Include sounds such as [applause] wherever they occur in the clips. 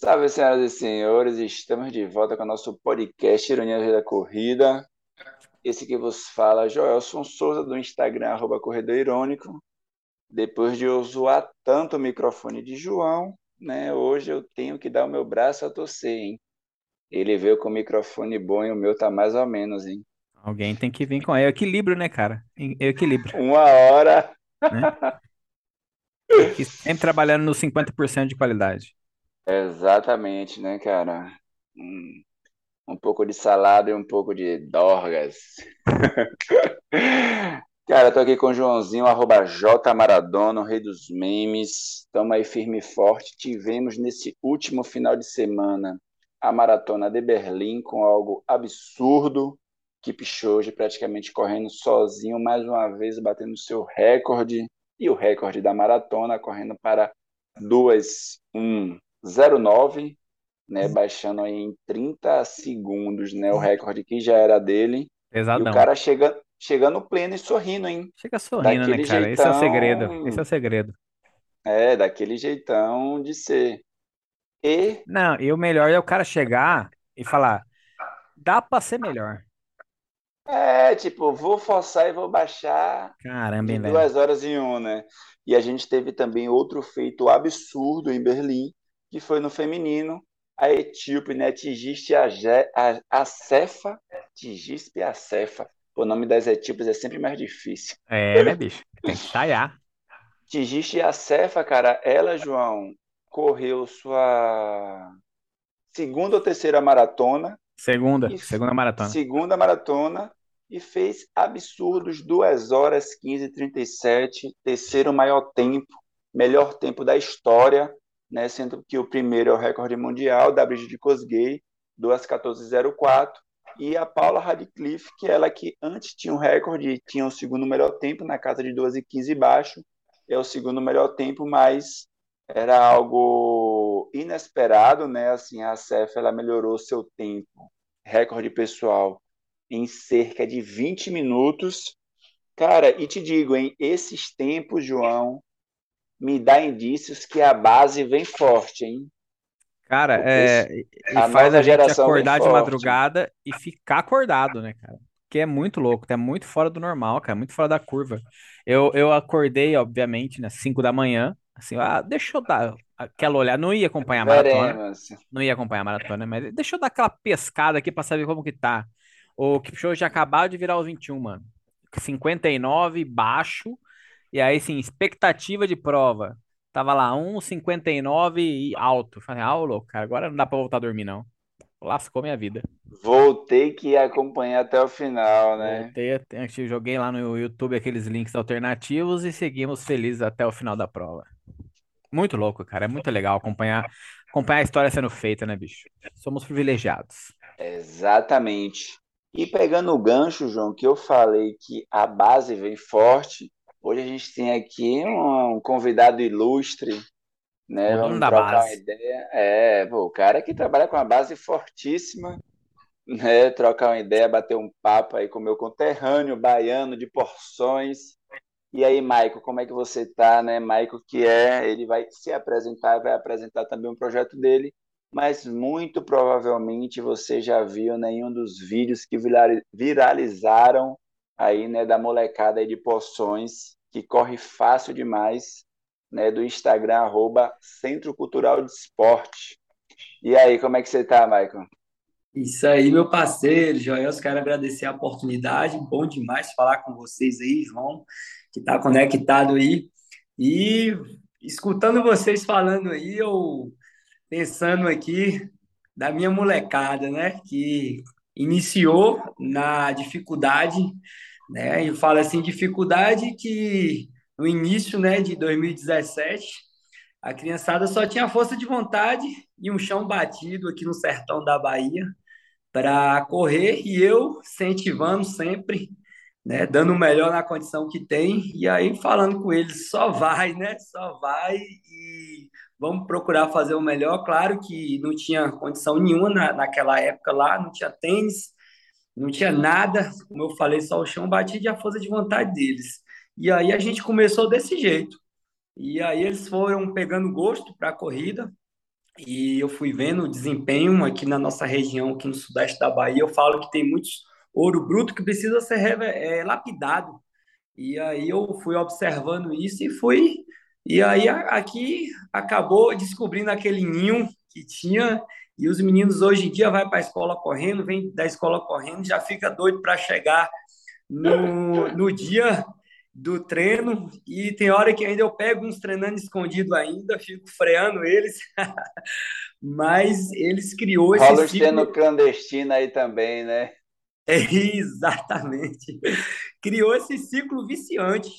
Salve, senhoras e senhores, estamos de volta com o nosso podcast Ironia da Corrida. Esse que vos fala, Joelson Souza, do Instagram, arroba Corredor Irônico. Depois de eu zoar tanto o microfone de João, né, hoje eu tenho que dar o meu braço a torcer, hein? Ele veio com o microfone bom e o meu tá mais ou menos, hein? Alguém tem que vir com é equilíbrio, né, cara? É equilíbrio. Uma hora. Né? [laughs] sempre trabalhando no 50% de qualidade. Exatamente, né, cara? Um, um pouco de salada e um pouco de dorgas. [laughs] Cara, tô aqui com o Joãozinho, arroba J Maradona, o rei dos memes. Estamos aí firme e forte. Tivemos nesse último final de semana a maratona de Berlim com algo absurdo. Kipchoge praticamente correndo sozinho, mais uma vez batendo seu recorde e o recorde da maratona, correndo para 2:1:09, né, baixando aí em 30 segundos, né, o recorde que já era dele. Pesadão. E o cara chega, chegando pleno e sorrindo, hein? Chega sorrindo, Daquele né, cara? Esse é o segredo. Esse é o segredo. É, daquele jeitão de ser. E Não, e o melhor é o cara chegar e falar: dá pra ser melhor. é, tipo, vou forçar e vou baixar Caramba, velho. duas horas em um, né? E a gente teve também outro feito absurdo em Berlim, que foi no feminino. A etíope, né, Tigiste A- Acefa, Tigiste Acefa. O nome das etíopes é sempre mais difícil. É, né, bicho? Tem que ensaiar. Tigiste Acefa, cara, ela, João, correu sua segunda ou terceira maratona, Segunda, e segunda maratona. segunda maratona, e fez absurdos 2 horas 15 e 37, terceiro maior tempo, melhor tempo da história, né, sendo que o primeiro é o recorde mundial da Brigitte Kosgei, 2:14:04, e a Paula Radcliffe, que é ela que antes tinha um recorde e tinha o segundo melhor tempo, na casa de 2:15 baixo, é o segundo melhor tempo, mas era algo inesperado, né? Assim, a CEF ela melhorou seu tempo, recorde pessoal, em cerca de 20 minutos. Cara, e te digo, hein, esses tempos, João, me dá indícios que a base vem forte, hein? Cara, é, a faz a gente acordar de forte. madrugada e ficar acordado, né, cara? Que é muito louco, é muito fora do normal, cara, muito fora da curva. Eu, eu acordei, obviamente, né, 5 da manhã, assim, ah, deixa eu dar aquela olhada, não ia acompanhar a maratona, não ia acompanhar a maratona, mas deixa eu dar aquela pescada aqui pra saber como que tá. O Kipchoge já acabou de virar os 21, mano. 59, baixo, e aí, sim, expectativa de prova. Tava lá, 1,59 e alto. Falei, ah, louco, cara, agora não dá pra voltar a dormir, não. Lascou minha vida. Vou ter que acompanhar até o final, né? Voltei, até- joguei lá no YouTube aqueles links alternativos e seguimos felizes até o final da prova. Muito louco, cara. É muito legal acompanhar, acompanhar a história sendo feita, né, bicho? Somos privilegiados. Exatamente. E pegando o gancho, João, que eu falei que a base vem forte, hoje a gente tem aqui um convidado ilustre, né? O Vamos da trocar uma base. ideia. É, pô, o cara que trabalha com uma base fortíssima, né? Trocar uma ideia, bater um papo aí com o meu conterrâneo baiano de Porções. E aí, Maico, como é que você tá, né? Maico que é, ele vai se apresentar, vai apresentar também um projeto dele, mas muito provavelmente você já viu nenhum dos vídeos que virali- viralizaram aí, né, da molecada de Poções, que corre fácil demais, né, do Instagram, arroba Centro Cultural de Esporte. E aí, como é que você tá, Maicon? Isso aí, meu parceiro, Joel, quero agradecer a oportunidade, bom demais falar com vocês aí, João, que está conectado aí. E escutando vocês falando aí, eu pensando aqui da minha molecada, né, que iniciou na dificuldade, né, e fala assim, dificuldade que no início, né, de 2017, a criançada só tinha força de vontade e um chão batido aqui no sertão da Bahia para correr e eu incentivando sempre, né, dando o melhor na condição que tem e aí falando com eles, só vai, né, só vai e vamos procurar fazer o melhor. Claro que não tinha condição nenhuma na, naquela época lá, não tinha tênis, não tinha nada, como eu falei, só o chão batido e a força de vontade deles. E aí a gente começou desse jeito. E aí eles foram pegando gosto para a corrida, e eu fui vendo o desempenho aqui na nossa região, aqui no sudeste da Bahia. Eu falo que tem muitos ouro bruto que precisa ser é, lapidado. E aí eu fui observando isso e fui. E aí aqui acabou descobrindo aquele ninho que tinha. E os meninos hoje em dia vai para a escola correndo, vem da escola correndo, já fica doido para chegar no, no dia do treino. E tem hora que ainda eu pego uns treinando escondido ainda, fico freando eles, [laughs] mas eles criou esse Rola ciclo... clandestino aí também, né? É, exatamente. Criou esse ciclo viciante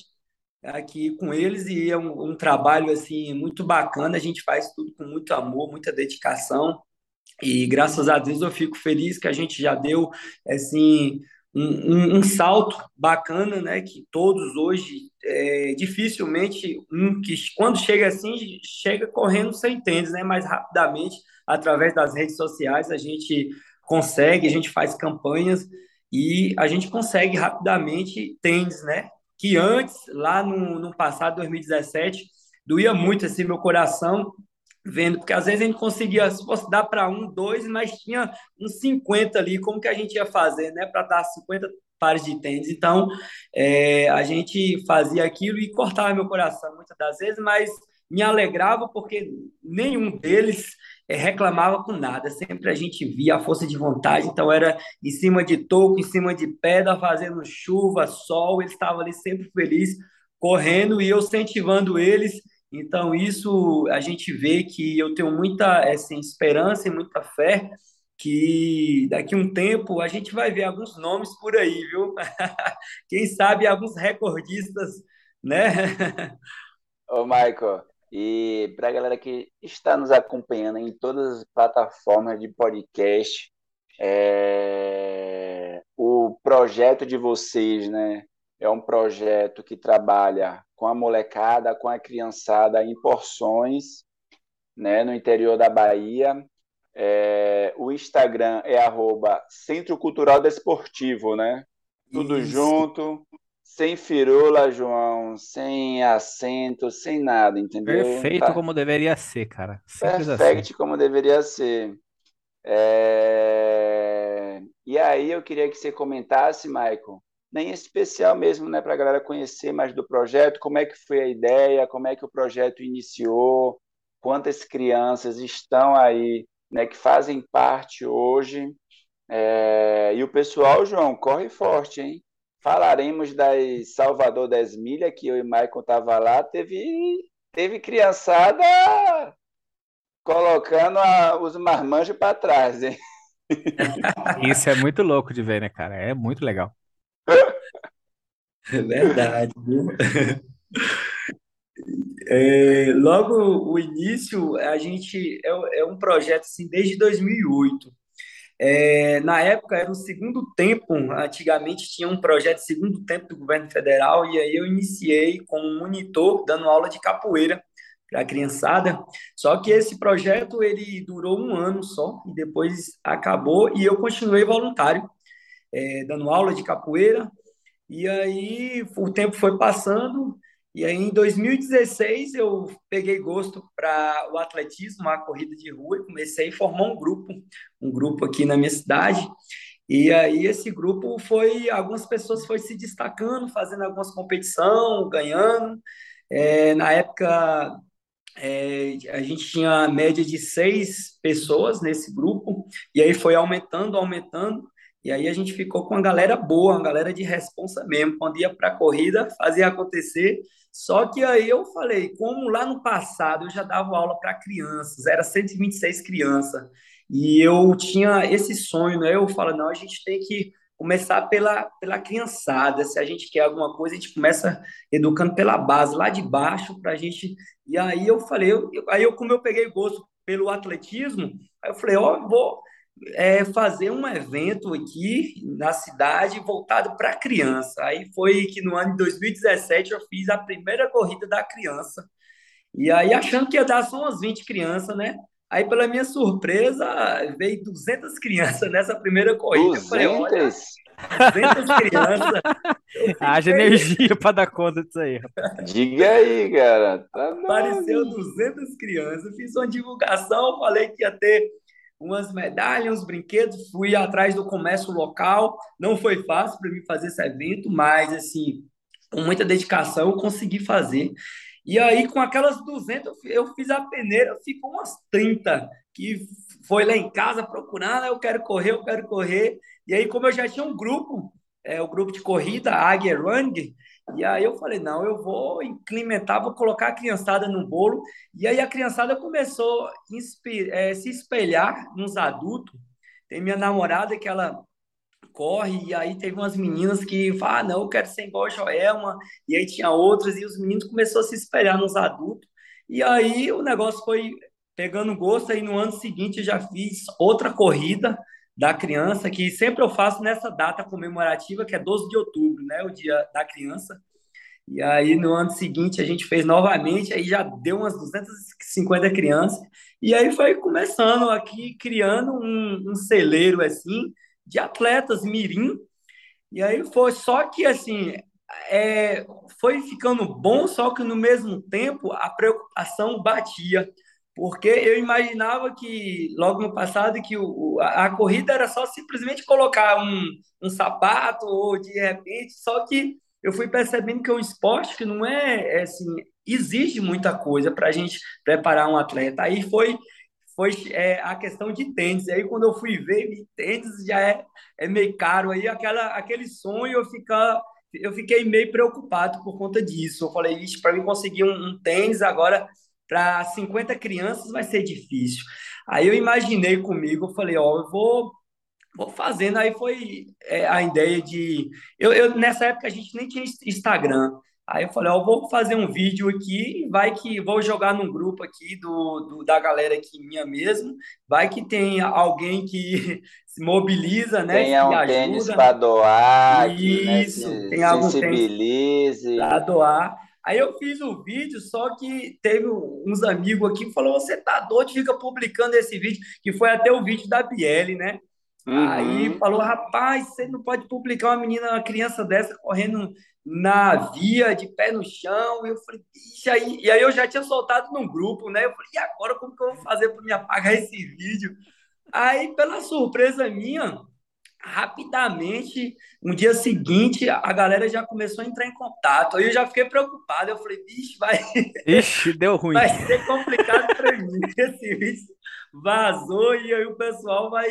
aqui com eles e é um, um trabalho assim muito bacana, a gente faz tudo com muito amor, muita dedicação e graças a Deus eu fico feliz que a gente já deu assim um, um, um, salto bacana, né? Que todos hoje, é, dificilmente, um que quando chega assim, chega correndo sem tênis, né? Mais rapidamente, através das redes sociais, a gente consegue, a gente faz campanhas e a gente consegue rapidamente tênis, né? Que antes, lá no, no passado, 2017, doía muito assim meu coração vendo, porque às vezes a gente conseguia, se fosse dar para um, dois, mas tinha uns 50 ali, como que a gente ia fazer, né, para dar 50 pares de tênis. Então, é, a gente fazia aquilo e cortava meu coração muitas das vezes, mas me alegrava porque nenhum deles é, reclamava com nada. Sempre a gente via a força de vontade, então era em cima de toco, em cima de pedra, fazendo chuva, sol, eles estavam ali sempre felizes, correndo e eu incentivando eles então, isso a gente vê que eu tenho muita assim, esperança e muita fé que daqui a um tempo a gente vai ver alguns nomes por aí, viu? [laughs] Quem sabe alguns recordistas, né? Ô, Michael, e para a galera que está nos acompanhando em todas as plataformas de podcast, é... o projeto de vocês, né? É um projeto que trabalha com a molecada, com a criançada em porções, né, no interior da Bahia. É, o Instagram é arroba Centro Cultural Desportivo, né? Tudo Isso. junto, sem firula, João, sem acento, sem nada, entendeu? Perfeito tá. como deveria ser, cara. Simples Perfeito assim. como deveria ser. É... E aí eu queria que você comentasse, Michael, nem especial mesmo, né, para a galera conhecer mais do projeto, como é que foi a ideia, como é que o projeto iniciou, quantas crianças estão aí, né, que fazem parte hoje. É... E o pessoal, João, corre forte, hein? Falaremos das Salvador das Milhas, que eu e Maicon tava lá, teve, teve criançada colocando a, os marmanjos para trás, hein? [laughs] Isso é muito louco de ver, né, cara? É muito legal. É [laughs] verdade? [laughs] É, logo o início, a gente é, é um projeto assim desde 2008. É, na época era o segundo tempo, antigamente tinha um projeto segundo tempo do governo federal, e aí eu iniciei como monitor, dando aula de capoeira para a criançada. Só que esse projeto ele durou um ano só, e depois acabou, e eu continuei voluntário é, dando aula de capoeira. E aí o tempo foi passando, e aí em 2016 eu peguei gosto para o atletismo, a corrida de rua, e comecei a formar um grupo, um grupo aqui na minha cidade. E aí esse grupo foi, algumas pessoas foi se destacando, fazendo algumas competição, ganhando. É, na época é, a gente tinha a média de seis pessoas nesse grupo, e aí foi aumentando, aumentando. E aí a gente ficou com uma galera boa, uma galera de responsa mesmo. Quando ia para a corrida, fazia acontecer. Só que aí eu falei, como lá no passado eu já dava aula para crianças, era 126 crianças, e eu tinha esse sonho, né? Eu falo, não, a gente tem que começar pela, pela criançada. Se a gente quer alguma coisa, a gente começa educando pela base, lá de baixo, para a gente. E aí eu falei, eu, aí eu, como eu peguei gosto pelo atletismo, aí eu falei, ó, oh, vou é, fazer um evento aqui na cidade voltado para criança. Aí foi que no ano de 2017 eu fiz a primeira corrida da criança. E aí, achando que ia dar só umas 20 crianças, né? Aí, pela minha surpresa, veio 200 crianças nessa primeira corrida. 200? Falei, 200 crianças. [laughs] Haja energia para dar conta disso aí. Diga aí, cara. Tá Apareceu 200 crianças. Fiz uma divulgação, falei que ia ter umas medalhas, uns brinquedos. Fui atrás do comércio local. Não foi fácil para mim fazer esse evento, mas, assim, com muita dedicação, eu consegui fazer. E aí, com aquelas 200, eu fiz a peneira, ficou umas 30, que foi lá em casa procurando, eu quero correr, eu quero correr. E aí, como eu já tinha um grupo, é, o grupo de corrida, Águia Running, e aí eu falei, não, eu vou implementar, vou colocar a criançada no bolo. E aí a criançada começou a é, se espelhar nos adultos. Tem minha namorada que ela corre, e aí teve umas meninas que falaram, ah, não, eu quero ser igual a Joelma, e aí tinha outras, e os meninos começaram a se espelhar nos adultos. E aí o negócio foi pegando gosto, aí no ano seguinte eu já fiz outra corrida, da criança, que sempre eu faço nessa data comemorativa, que é 12 de outubro, né, o dia da criança. E aí, no ano seguinte, a gente fez novamente, aí já deu umas 250 crianças, e aí foi começando aqui, criando um, um celeiro, assim, de atletas mirim, e aí foi, só que, assim, é, foi ficando bom, só que no mesmo tempo a preocupação batia, porque eu imaginava que logo no passado que o, a, a, corrida era só simplesmente colocar um, um sapato ou de repente, só que eu fui percebendo que é um esporte que não é, é assim, exige muita coisa para a gente preparar um atleta. Aí foi foi é, a questão de tênis. Aí quando eu fui ver, tênis já é, é meio caro. Aí aquela, aquele sonho eu ficar eu fiquei meio preocupado por conta disso. Eu falei, para mim conseguir um, um tênis agora para 50 crianças vai ser difícil. Aí eu imaginei comigo, eu falei, ó, eu vou vou fazendo. Aí foi é, a ideia de. Eu, eu, nessa época a gente nem tinha Instagram. Aí eu falei, ó, eu vou fazer um vídeo aqui, vai que vou jogar num grupo aqui do, do da galera aqui minha mesmo. Vai que tem alguém que [laughs] se mobiliza, né? Tenha um tênis para doar, Isso, que, né, tem algum sensibilize. Para doar. Aí eu fiz o vídeo, só que teve uns amigos aqui que falou: você tá doido, fica publicando esse vídeo, que foi até o vídeo da Biele, né? Uhum. Aí falou: rapaz, você não pode publicar uma menina, uma criança dessa correndo na via, de pé no chão. Eu falei, bicho, aí. E aí eu já tinha soltado num grupo, né? Eu falei, e agora como que eu vou fazer para me apagar esse vídeo? Aí, pela surpresa minha, rapidamente, no dia seguinte, a galera já começou a entrar em contato. Aí eu já fiquei preocupado. Eu falei, bicho, vai. [laughs] Ixi, deu ruim. Vai ser complicado para mim. [laughs] Esse vídeo vazou e aí o pessoal vai.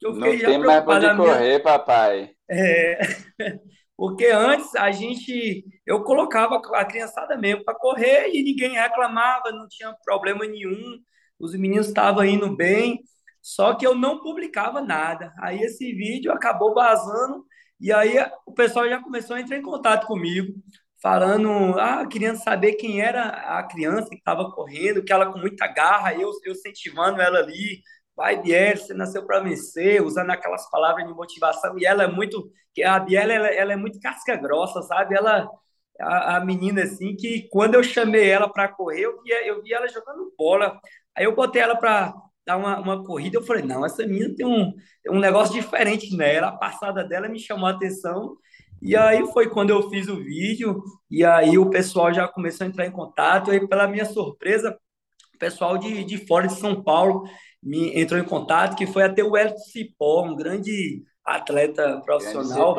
Eu fiquei Não já tem mais para minha... correr, papai. É. [laughs] Porque antes a gente. Eu colocava a criançada mesmo para correr e ninguém reclamava, não tinha problema nenhum. Os meninos estavam indo bem. Só que eu não publicava nada. Aí esse vídeo acabou vazando e aí o pessoal já começou a entrar em contato comigo, falando, ah, querendo saber quem era a criança que estava correndo, que ela com muita garra, eu, eu incentivando ela ali, vai Biel, você nasceu para vencer, usando aquelas palavras de motivação, e ela é muito, a Biel, ela, ela é muito casca grossa, sabe? Ela, a, a menina assim, que quando eu chamei ela para correr, eu via, eu via ela jogando bola, aí eu botei ela para dar uma, uma corrida, eu falei, não, essa menina tem um, um negócio diferente nela, a passada dela me chamou a atenção, e aí foi quando eu fiz o vídeo, e aí o pessoal já começou a entrar em contato, e pela minha surpresa, o pessoal de, de fora de São Paulo me entrou em contato, que foi até o Hélio Cipó, um grande atleta profissional.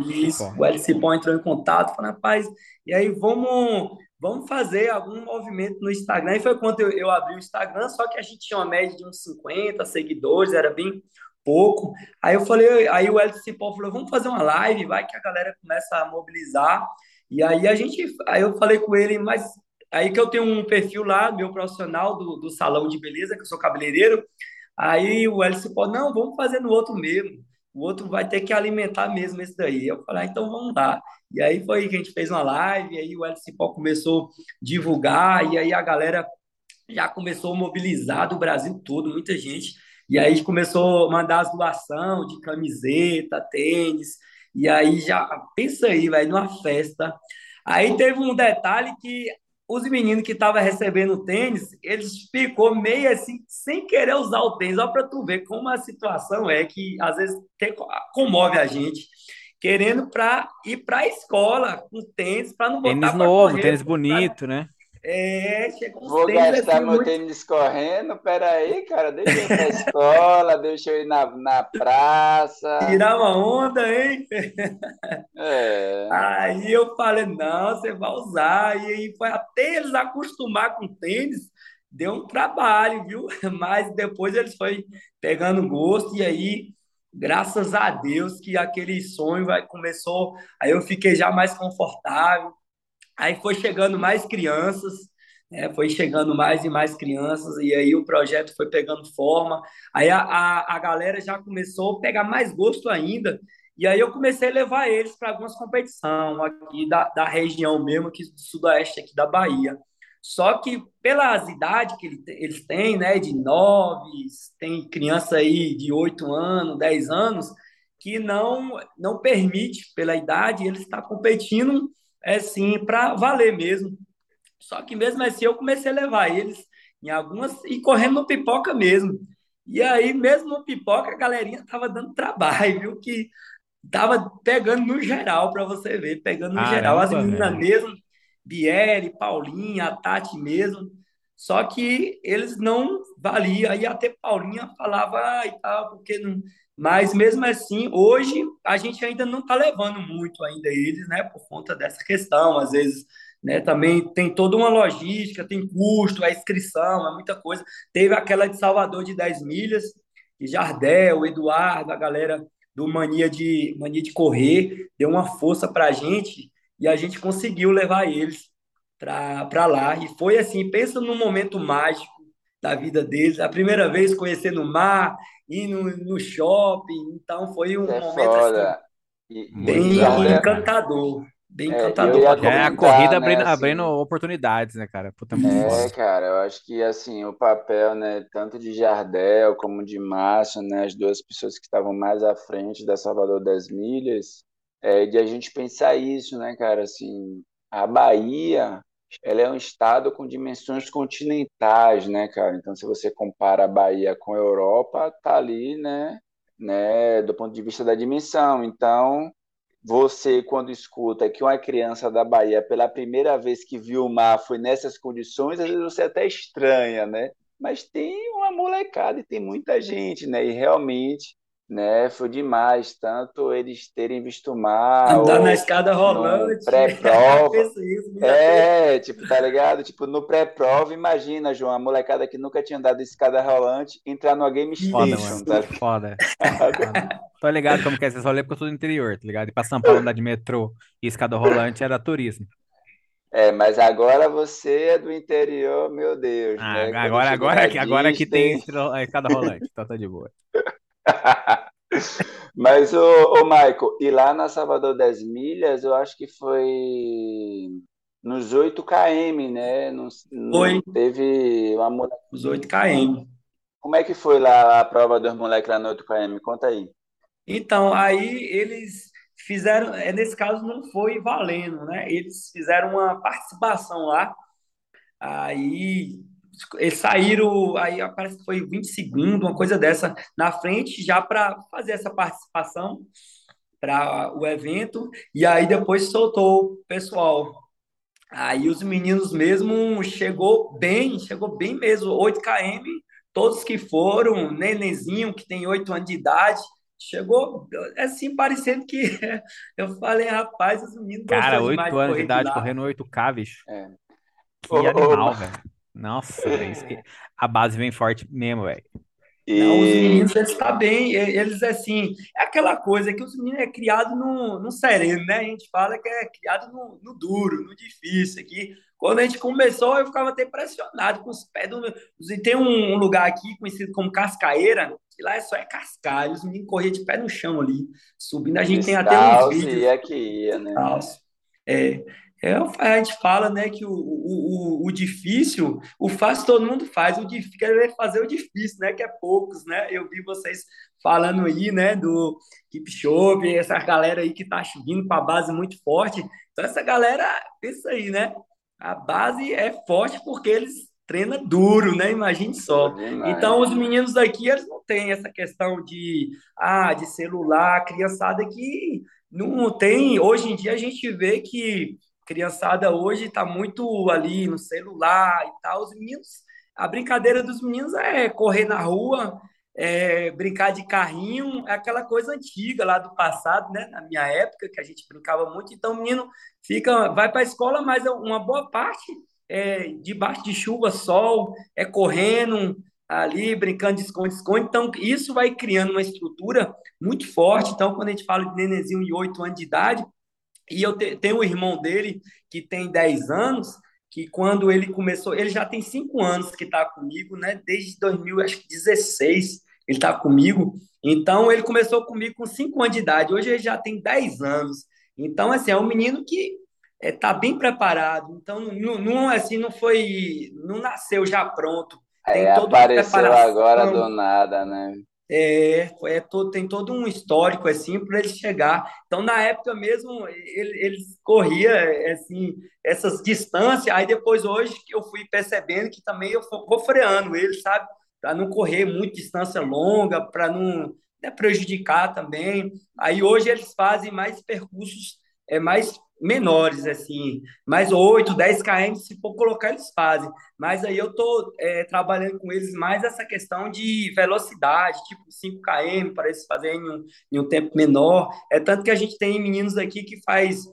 Isso, o Hélio Cipó entrou em contato, falou, rapaz, e aí vamos vamos fazer algum movimento no Instagram. E foi quando eu, eu, abri o Instagram, só que a gente tinha uma média de uns 50 seguidores, era bem pouco. Aí eu falei, aí o Elton Cipó falou, vamos fazer uma live, vai que a galera começa a mobilizar. E aí a gente, aí eu falei com ele, mas aí que eu tenho um perfil lá, meu profissional do, do salão de beleza, que eu sou cabeleireiro. Aí o Elton Cipó, não, vamos fazer no outro mesmo. O outro vai ter que alimentar mesmo esse daí. Eu falei, ah, então vamos lá. E aí foi que a gente fez uma live, e aí o Elcio Cipó começou a divulgar, e aí a galera já começou a mobilizar do Brasil todo, muita gente. E aí começou a mandar as doações de camiseta, tênis, e aí já, pensa aí, vai numa festa. Aí teve um detalhe que os meninos que estavam recebendo o tênis, eles ficou meio assim, sem querer usar o tênis. Olha para tu ver como a situação é que às vezes comove a gente. Querendo para ir para a escola com tênis, para não botar Tênis novo, correr, tênis bonito, pra... né? É, chega uns Vou gastar assim, meu muito... tênis correndo, peraí, cara, deixa eu ir pra escola, [laughs] deixa eu ir na, na praça. Tirar uma onda, hein? [laughs] É. Aí eu falei, não, você vai usar. E aí foi até eles acostumar com tênis, deu um trabalho, viu? [laughs] Mas depois eles foi pegando gosto e aí, graças a Deus, que aquele sonho vai, começou. Aí eu fiquei já mais confortável Aí foi chegando mais crianças, né? foi chegando mais e mais crianças, e aí o projeto foi pegando forma. Aí a, a, a galera já começou a pegar mais gosto ainda. E aí eu comecei a levar eles para algumas competições aqui da, da região mesmo, aqui do sudoeste aqui da Bahia. Só que pelas idades que eles têm, né, de nove, tem criança aí de oito anos, dez anos, que não não permite pela idade eles estar competindo é sim para valer mesmo. Só que mesmo assim eu comecei a levar eles em algumas e correndo no pipoca mesmo. E aí, mesmo no pipoca, a galerinha tava dando trabalho, viu? Que tava pegando no geral, para você ver, pegando no geral. As meninas mesmo, Bieri, Paulinha, a Tati mesmo. Só que eles não valiam. Aí até Paulinha falava ah, e tal, porque não, mas mesmo assim, hoje a gente ainda não está levando muito ainda eles, né, por conta dessa questão. Às vezes, né, também tem toda uma logística, tem custo, a inscrição, é muita coisa. Teve aquela de Salvador de 10 milhas, e Jardel, Eduardo, a galera do Mania de Mania de Correr, deu uma força para a gente e a gente conseguiu levar eles para lá. E foi assim, pensa num momento mágico da vida deles, a primeira vez conhecendo o mar, ir no, no shopping. Então foi um é momento assim, bem encantador. Bem é, encantador. é a corrida né, abrindo, assim, abrindo, oportunidades, né, cara? Puta, é, cara, eu acho que assim, o papel, né, tanto de Jardel como de Márcio, né, as duas pessoas que estavam mais à frente da Salvador das Milhas, é de a gente pensar isso, né, cara, assim, a Bahia ela é um estado com dimensões continentais, né, cara? Então, se você compara a Bahia com a Europa, tá ali, né, né, do ponto de vista da dimensão. Então, você, quando escuta que uma criança da Bahia, pela primeira vez que viu o mar, foi nessas condições, às vezes você até estranha, né? Mas tem uma molecada e tem muita gente, né? E realmente né? Foi demais, tanto eles terem visto mal. Andar na escada rolante. Pré-prova. [laughs] é, tipo, tá ligado? Tipo, no pré-prova, imagina, João, a molecada que nunca tinha andado escada rolante entrar no Game Station, tá? Foda. [laughs] Tô ligado como que é esse rolê, porque eu sou do interior, tá ligado? E pra São Paulo andar de metrô e escada rolante era turismo. É, mas agora você é do interior, meu Deus. Ah, né? Agora, agora, agora, agora que tem escada rolante, então tá de boa. [laughs] [laughs] Mas, o, o Michael, e lá na Salvador das Milhas, eu acho que foi nos 8 km, né? No, foi. Teve uma Os 8 km. Como é que foi lá a prova dos moleques lá no 8 km? Conta aí. Então, aí eles fizeram, é, nesse caso não foi valendo, né? Eles fizeram uma participação lá, aí eles saíram, aí parece que foi 20 segundos, uma coisa dessa, na frente, já para fazer essa participação para o evento, e aí depois soltou o pessoal. Aí os meninos mesmo chegou bem, chegou bem mesmo, 8 km, todos que foram, nenenzinho que tem 8 anos de idade, chegou assim, parecendo que [laughs] eu falei, rapaz, os meninos Cara, 8 anos de idade correndo 8K, bicho. É. Que ô, animal, velho. Nossa, a base vem forte mesmo, velho. Não, os meninos, eles estão tá bem, eles, assim, é aquela coisa que os meninos é criado no, no sereno, né? A gente fala que é criado no, no duro, no difícil aqui. Quando a gente começou, eu ficava até impressionado com os pés do... Tem um lugar aqui conhecido como Cascaeira, que lá é só é cascalho, os meninos corriam de pé no chão ali, subindo. A gente tem até uns vídeos. Ia que ia, né? É, é, a gente fala né, que o, o, o, difícil, o fácil todo mundo faz, o difícil é fazer o difícil, né? Que é poucos, né? Eu vi vocês falando aí, né, do Kipchoge, essa galera aí que tá vindo com a base muito forte. Então, essa galera, pensa aí, né? a base é forte porque eles treinam duro, né? Imagine só. Então, os meninos daqui, eles não têm essa questão de, ah, de celular, criançada que não tem. Hoje em dia, a gente vê que criançada hoje está muito ali no celular e tal. Os meninos, a brincadeira dos meninos é correr na rua, é, brincar de carrinho, é aquela coisa antiga lá do passado, né? Na minha época, que a gente brincava muito. Então, o menino fica, vai para a escola, mas uma boa parte é debaixo de chuva, sol, é correndo ali, brincando de esconde-esconde. Então, isso vai criando uma estrutura muito forte. Então, quando a gente fala de nenenzinho de 8 anos de idade, e eu te, tenho um irmão dele que tem 10 anos, que quando ele começou, ele já tem 5 anos que está comigo, né? Desde 2016 ele está comigo. Então, ele começou comigo com 5 anos de idade. Hoje ele já tem 10 anos. Então, assim, é um menino que está é, tá bem preparado. Então, não, não, assim, não foi... Não nasceu já pronto. Tem é, apareceu agora do nada, né? É, é todo, tem todo um histórico assim para ele chegar. Então, na época mesmo, ele, ele corria assim, essas distâncias. Aí depois, hoje, que eu fui percebendo que também eu vou freando ele, sabe? Para não correr muito distância longa, para não né, prejudicar também. Aí hoje eles fazem mais percursos é mais menores, assim, mais 8, 10 km, se for colocar, eles fazem. Mas aí eu tô é, trabalhando com eles mais essa questão de velocidade, tipo 5 km, para eles fazerem em um, em um tempo menor. É tanto que a gente tem meninos aqui que faz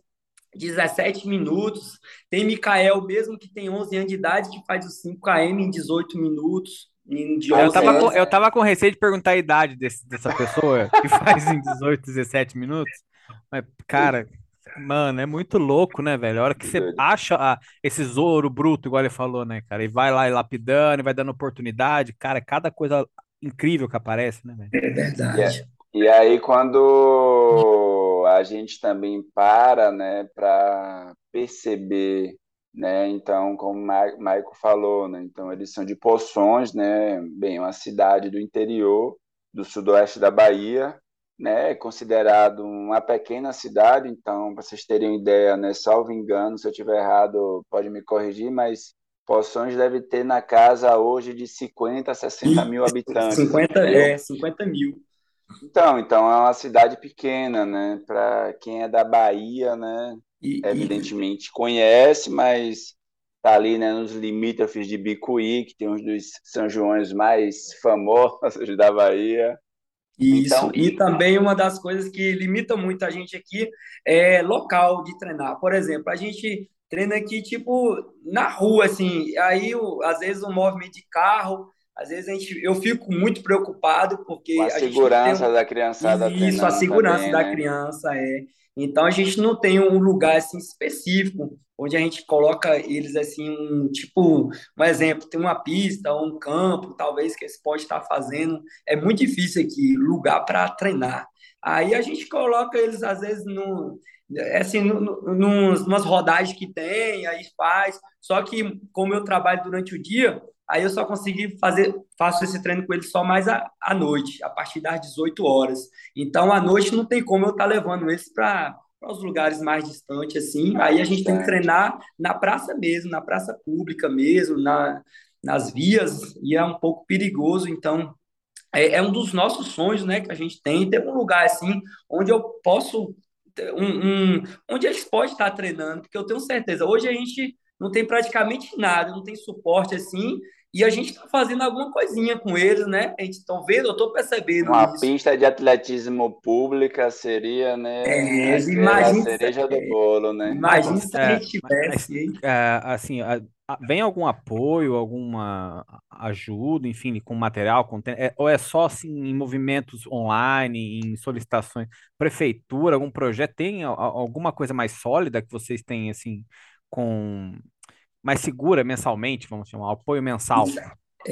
17 minutos. Tem Mikael mesmo, que tem 11 anos de idade, que faz os 5 km em 18 minutos. Eu, tava com, eu tava com receio de perguntar a idade desse, dessa pessoa que faz em 18, 17 minutos. Mas, cara, Mano, é muito louco, né, velho? A hora que você acha ah, esse ouro bruto, igual ele falou, né, cara? E vai lá e lapidando, e vai dando oportunidade, cara, é cada coisa incrível que aparece, né, velho? É verdade. E, e aí, quando a gente também para, né, para perceber, né, então, como o Maico falou, né, então eles são de Poções, né, bem, uma cidade do interior, do sudoeste da Bahia, né, é considerado uma pequena cidade, então, para vocês terem uma ideia, né, salvo engano, se eu estiver errado, pode me corrigir, mas Poções deve ter na casa hoje de 50, 60 mil habitantes. 50, é, 50 mil. Então, então é uma cidade pequena, né? Para quem é da Bahia, né? E, evidentemente e... conhece, mas tá ali, né, nos limítrofes de Bicuí, que tem um dos São Joões mais famosos [laughs] da Bahia. Isso, então, e também uma das coisas que limita muito a gente aqui é local de treinar. Por exemplo, a gente treina aqui, tipo, na rua, assim, aí às vezes um movimento de carro, às vezes a gente, eu fico muito preocupado porque... a, a segurança tem... da criançada Isso, a segurança também, da né? criança, é. Então a gente não tem um lugar assim específico onde a gente coloca eles assim um tipo um exemplo tem uma pista ou um campo talvez que eles pode estar fazendo. É muito difícil aqui lugar para treinar. Aí a gente coloca eles às vezes no é assim numas rodagens que tem aí faz. Só que como eu trabalho durante o dia Aí eu só consegui fazer, faço esse treino com ele só mais à, à noite, a partir das 18 horas. Então, à noite não tem como eu estar tá levando eles para os lugares mais distantes, assim. Aí a gente tem que treinar na praça mesmo, na praça pública mesmo, na, nas vias, e é um pouco perigoso. Então, é, é um dos nossos sonhos, né, que a gente tem, ter um lugar assim, onde eu posso, um, um, onde eles podem estar treinando, porque eu tenho certeza, hoje a gente não tem praticamente nada, não tem suporte assim, e a gente está fazendo alguma coisinha com eles, né? A gente está vendo, eu estou percebendo Uma isso. pista de atletismo pública seria, né? É, imagina. A cereja do bolo, né? Imagina se a gente tivesse. É, assim, vem algum apoio, alguma ajuda, enfim, com material, com, é, ou é só assim em movimentos online, em solicitações, prefeitura, algum projeto, tem alguma coisa mais sólida que vocês têm assim com mais segura mensalmente, vamos chamar, apoio mensal?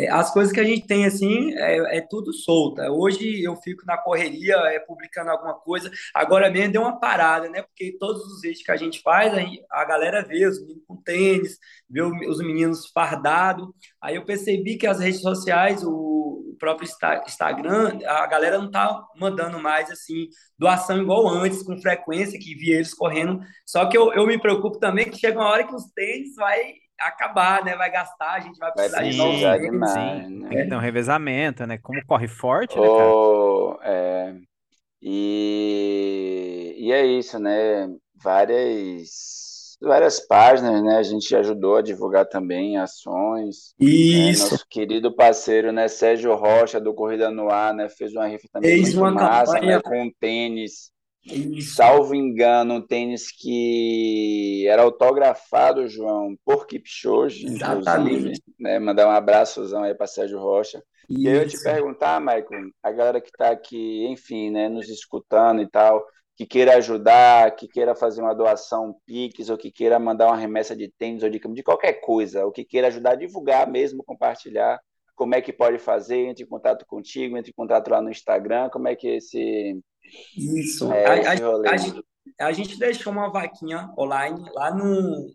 As coisas que a gente tem assim é, é, tudo solta. Hoje eu fico na correria, é, publicando alguma coisa. Agora mesmo deu uma parada, né? Porque todos os vídeos que a gente faz, a, a galera vê os meninos com tênis, vê os meninos fardados. Aí eu percebi que as redes sociais, o próprio Instagram, a galera não tá mandando mais assim doação igual antes, com frequência, que via eles correndo. Só que eu, eu me preocupo também que chega uma hora que os tênis vai acabar, né? Vai gastar, a gente vai precisar Vai de precisar tênis. Sim, né? tem que ter um revezamento, né? Como corre forte, né, cara? Oh, é, e, e é isso, né? Várias, várias páginas, né? A gente ajudou a divulgar também ações. né? Isso, Nosso querido parceiro, né? Sérgio Rocha, do Corrida no Ar, né? Fez uma rifa também fez muito uma massa, né? campanha. Com um tênis, Isso, salvo engano, um tênis que era autografado, João, por Kipchoge, exatamente. né? Mandar um abraçozão aí para Sérgio Rocha. E aí eu te Isso. perguntar, Michael, a galera que está aqui, enfim, né, nos escutando e tal, que queira ajudar, que queira fazer uma doação um Pix, ou que queira mandar uma remessa de tênis ou de, de qualquer coisa, ou que queira ajudar a divulgar mesmo, compartilhar, como é que pode fazer? Entre em contato contigo, entre em contato lá no Instagram, como é que esse, Isso. é, A, a, a, gente, a gente deixou uma vaquinha online lá no,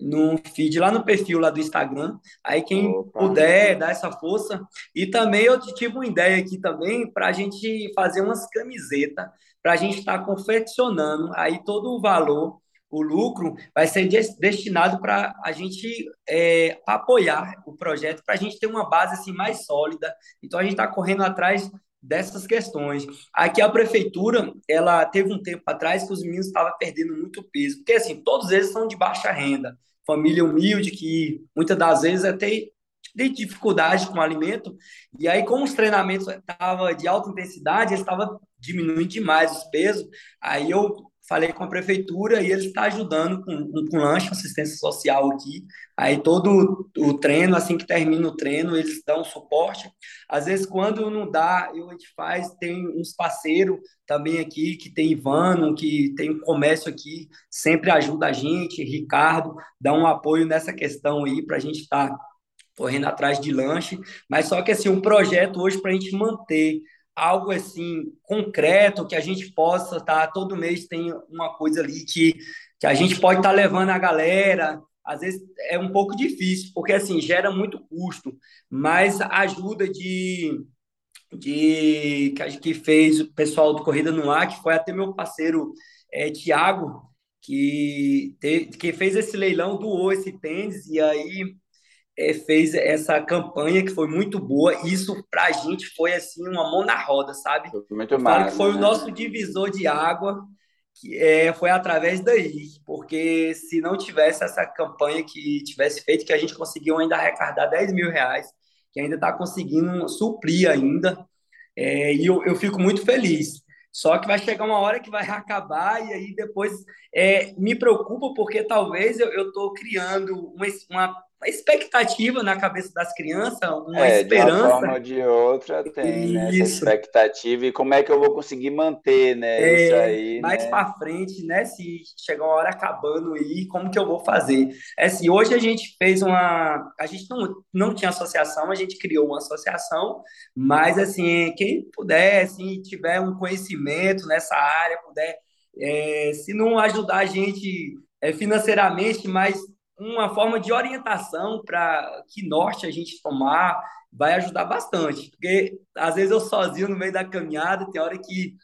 no feed, lá no perfil lá do Instagram. Aí quem Opa, puder dar essa força. E também eu tive uma ideia aqui também para a gente fazer umas camisetas, para a gente estar confeccionando. Aí todo o valor, o lucro, vai ser des- destinado para a gente é, apoiar o projeto, para a gente ter uma base assim mais sólida. Então a gente está correndo atrás dessas questões. Aqui a prefeitura, ela teve um tempo atrás que os meninos estavam perdendo muito peso, porque assim, todos eles são de baixa renda, família humilde que muitas das vezes até tem dificuldade com o alimento, e aí como os treinamentos estavam de alta intensidade, eles estavam diminuindo demais os pesos, aí eu falei com a prefeitura e eles estão ajudando com, com, com lanche, assistência social aqui, aí todo o treino, assim que termina o treino, eles dão suporte, às vezes, quando não dá, eu, a gente faz, tem uns parceiros também aqui, que tem Ivano, que tem um comércio aqui, sempre ajuda a gente, Ricardo, dá um apoio nessa questão aí, para a gente estar tá correndo atrás de lanche, mas só que, assim, um projeto hoje para a gente manter algo, assim, concreto, que a gente possa, tá, todo mês tem uma coisa ali que, que a gente pode estar tá levando a galera, às vezes é um pouco difícil, porque assim gera muito custo, mas ajuda de, de que, que fez o pessoal do Corrida no Ar, que foi até meu parceiro é, Tiago, que, te, que fez esse leilão, doou esse tênis, e aí é, fez essa campanha que foi muito boa. Isso para a gente foi assim uma mão na roda, sabe? Muito Eu falo massa, que foi né? o nosso divisor de água que é, foi através daí, porque se não tivesse essa campanha que tivesse feito, que a gente conseguiu ainda arrecadar 10 mil reais, que ainda está conseguindo suprir ainda, é, e eu, eu fico muito feliz. Só que vai chegar uma hora que vai [laughs] acabar e aí depois é, me preocupa porque talvez eu estou criando uma, uma uma expectativa na cabeça das crianças, uma é, esperança. De uma forma ou de outra tem né, essa expectativa e como é que eu vou conseguir manter né, é, isso aí. Mais né? para frente, né? Se chegar uma hora acabando aí, como que eu vou fazer? É assim, hoje a gente fez uma. A gente não, não tinha associação, a gente criou uma associação, mas assim, quem puder, assim, tiver um conhecimento nessa área, puder, é, se não ajudar a gente é, financeiramente, mas uma forma de orientação para que norte a gente tomar vai ajudar bastante, porque às vezes eu sozinho no meio da caminhada, tem hora que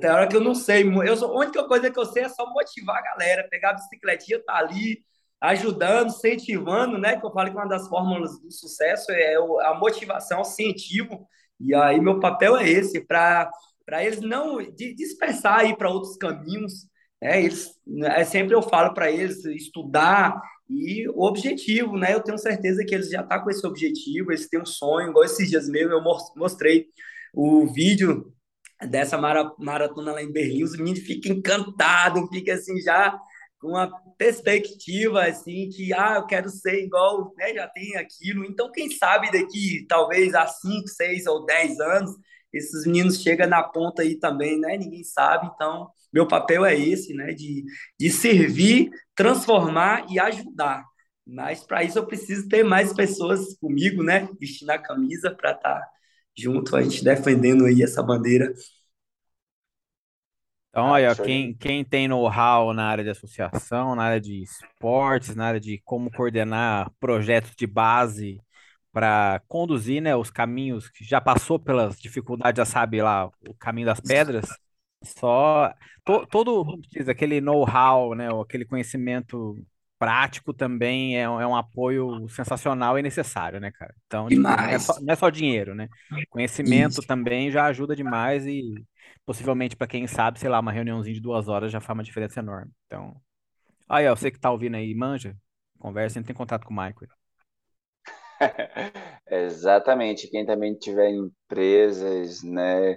tem hora que eu não sei, eu sou, a única coisa que eu sei é só motivar a galera, pegar a bicicletinha, tá ali ajudando, incentivando, né, que eu falo que uma das fórmulas do sucesso é a motivação, o incentivo, e aí meu papel é esse, para para eles não dispersar aí para outros caminhos, é, eles, é, sempre eu falo para eles estudar, e o objetivo, né? Eu tenho certeza que eles já estão tá com esse objetivo, eles têm um sonho. Igual esses dias mesmo, eu mostrei o vídeo dessa maratona lá em Berlim. Os meninos ficam encantados, ficam assim já com uma perspectiva assim que ah, eu quero ser igual, né? Já tem aquilo. Então, quem sabe daqui, talvez há 5, 6 ou 10 anos, esses meninos chegam na ponta aí também, né? Ninguém sabe. Então, meu papel é esse, né? De, de servir, transformar e ajudar. Mas para isso eu preciso ter mais pessoas comigo, né? Vestindo a camisa para estar tá junto, a gente defendendo aí essa bandeira. Então, olha, quem, quem tem know-how na área de associação, na área de esportes, na área de como coordenar projetos de base para conduzir, né, os caminhos que já passou pelas dificuldades, já sabe lá, o caminho das pedras. Só to, todo, como diz, aquele know-how, né, aquele conhecimento prático também é, um- é um apoio sensacional e necessário, né, cara? Então, tipo, não é só, não é só dinheiro, né? Conhecimento Isso. também já ajuda demais e possivelmente para quem sabe, sei lá, uma reuniãozinha de duas horas já faz uma diferença enorme. Então, aí, ó, você que tá ouvindo aí, manja, conversa, entra em contato com o Michael. [laughs] Exatamente. Quem também tiver empresas, né?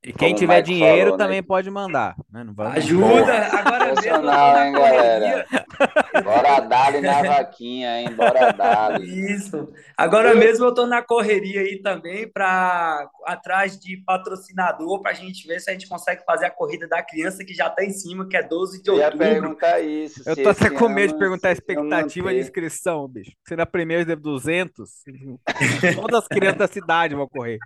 E quem Como tiver dinheiro falou, né? também pode mandar, né? Ajuda! Agora mesmo na hein, galera? correria. Bora dar na vaquinha, hein? Bora dar. Isso. Agora mesmo eu tô na correria aí também para atrás de patrocinador para a gente ver se a gente consegue fazer a corrida da criança que já tá em cima, que é 12 de Eu ia outubro. perguntar isso. Eu tô até com medo de perguntar a expectativa de inscrição, bicho. Se na primeira deve 200, todas as crianças da cidade vão correr.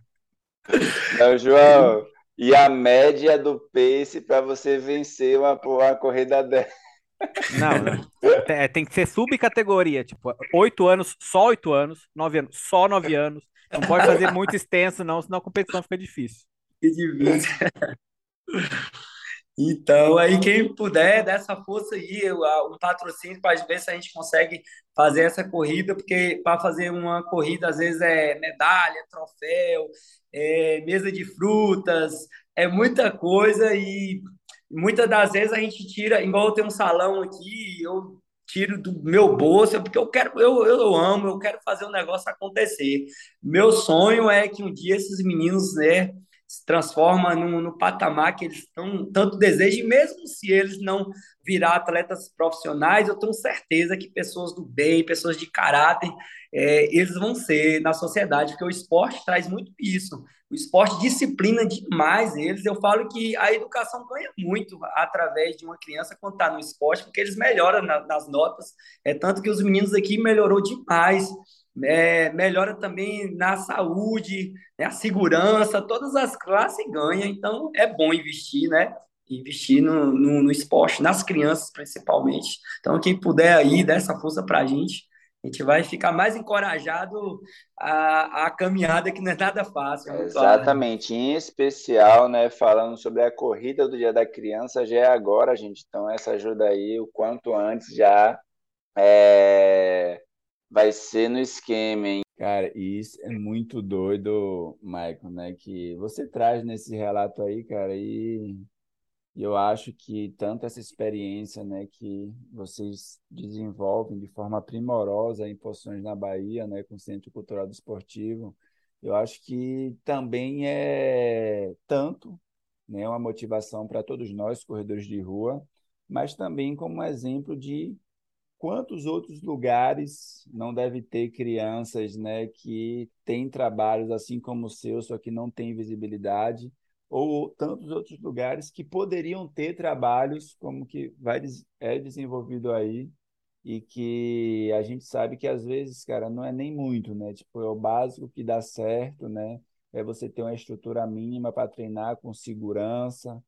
Não, João, e a média do pace para você vencer uma, uma corrida dessa? Não, não. Tem, tem que ser subcategoria, tipo, 8 anos, só 8 anos, 9 anos, só 9 anos. Não pode fazer muito extenso, não, senão a competição fica difícil. Que difícil. Então, aí quem puder, dá essa força aí, um patrocínio para ver se a gente consegue fazer essa corrida, porque para fazer uma corrida, às vezes é medalha, troféu, é mesa de frutas, é muita coisa e muitas das vezes a gente tira, igual eu tenho um salão aqui, eu tiro do meu bolso, porque eu quero, eu, eu amo, eu quero fazer o negócio acontecer. Meu sonho é que um dia esses meninos, né, se transforma no, no patamar que eles tão, tanto desejam, e mesmo se eles não virar atletas profissionais, eu tenho certeza que pessoas do bem, pessoas de caráter, é, eles vão ser na sociedade, porque o esporte traz muito isso. O esporte disciplina demais eles. Eu falo que a educação ganha muito através de uma criança quando está no esporte, porque eles melhoram na, nas notas. É tanto que os meninos aqui melhorou demais é, melhora também na saúde, né, a segurança, todas as classes ganham, então é bom investir, né? Investir no, no, no esporte, nas crianças principalmente. Então, quem puder aí, dar essa força para a gente, a gente vai ficar mais encorajado a, a caminhada, que não é nada fácil. É Exatamente, em especial, né, falando sobre a corrida do Dia da Criança, já é agora, gente, então essa ajuda aí, o quanto antes já é vai ser no esquema, hein? Cara, isso é muito doido, Michael, né? Que você traz nesse relato aí, cara, e eu acho que tanto essa experiência, né, que vocês desenvolvem de forma primorosa em Poções na Bahia, né, com o Centro Cultural do Esportivo, eu acho que também é tanto, né, uma motivação para todos nós, corredores de rua, mas também como um exemplo de quantos outros lugares não deve ter crianças, né, que têm trabalhos assim como o seu, só que não tem visibilidade, ou tantos outros lugares que poderiam ter trabalhos como que vai é desenvolvido aí e que a gente sabe que às vezes, cara, não é nem muito, né? Tipo, é o básico que dá certo, né? É você ter uma estrutura mínima para treinar com segurança,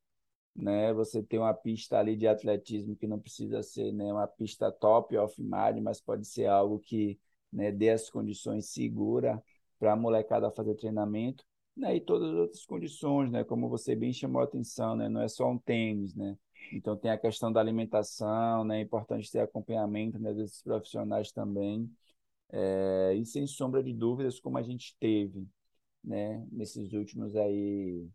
né? Você tem uma pista ali de atletismo que não precisa ser né, uma pista top off-mind, mas pode ser algo que né, dê as condições seguras para a molecada fazer treinamento, né? E todas as outras condições, né? Como você bem chamou a atenção, né? Não é só um tênis, né? Então tem a questão da alimentação, né? É importante ter acompanhamento né, desses profissionais também. É, e sem sombra de dúvidas, como a gente teve, né? Nesses últimos aí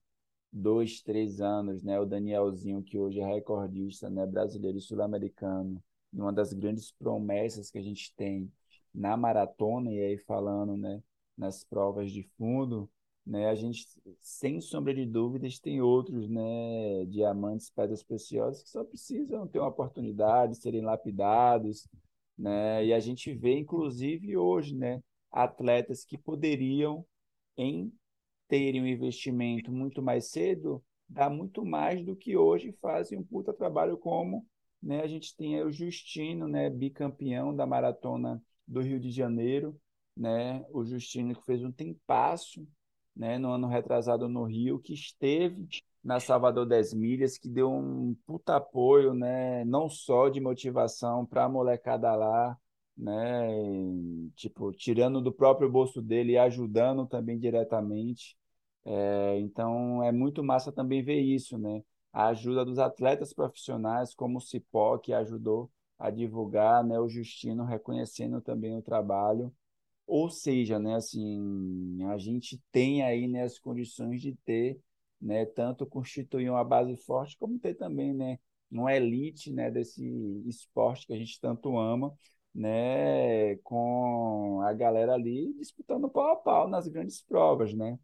dois, três anos, né? O Danielzinho, que hoje é recordista, né? Brasileiro e sul-americano, e uma das grandes promessas que a gente tem na maratona, e aí falando, né? Nas provas de fundo, né? A gente, sem sombra de dúvidas, tem outros, né? Diamantes, pedras preciosas que só precisam ter uma oportunidade, serem lapidados, né? E a gente vê, inclusive, hoje, né? Atletas que poderiam, em terem um investimento muito mais cedo, dá muito mais do que hoje fazem um puta trabalho como né, a gente tem o Justino, né, bicampeão da maratona do Rio de Janeiro, né, o Justino que fez um tempasso né, no ano retrasado no Rio, que esteve na Salvador 10 Milhas, que deu um puta apoio, né, não só de motivação para a molecada lá, né? Tipo, tirando do próprio bolso dele e ajudando também diretamente. É, então é muito massa também ver isso, né? A ajuda dos atletas profissionais, como o Cipó, que ajudou a divulgar, né? O Justino reconhecendo também o trabalho. Ou seja, né, assim, a gente tem aí né, as condições de ter, né, tanto constituir uma base forte, como ter também, né, uma elite, né, desse esporte que a gente tanto ama, né, com a galera ali disputando pau a pau nas grandes provas, né?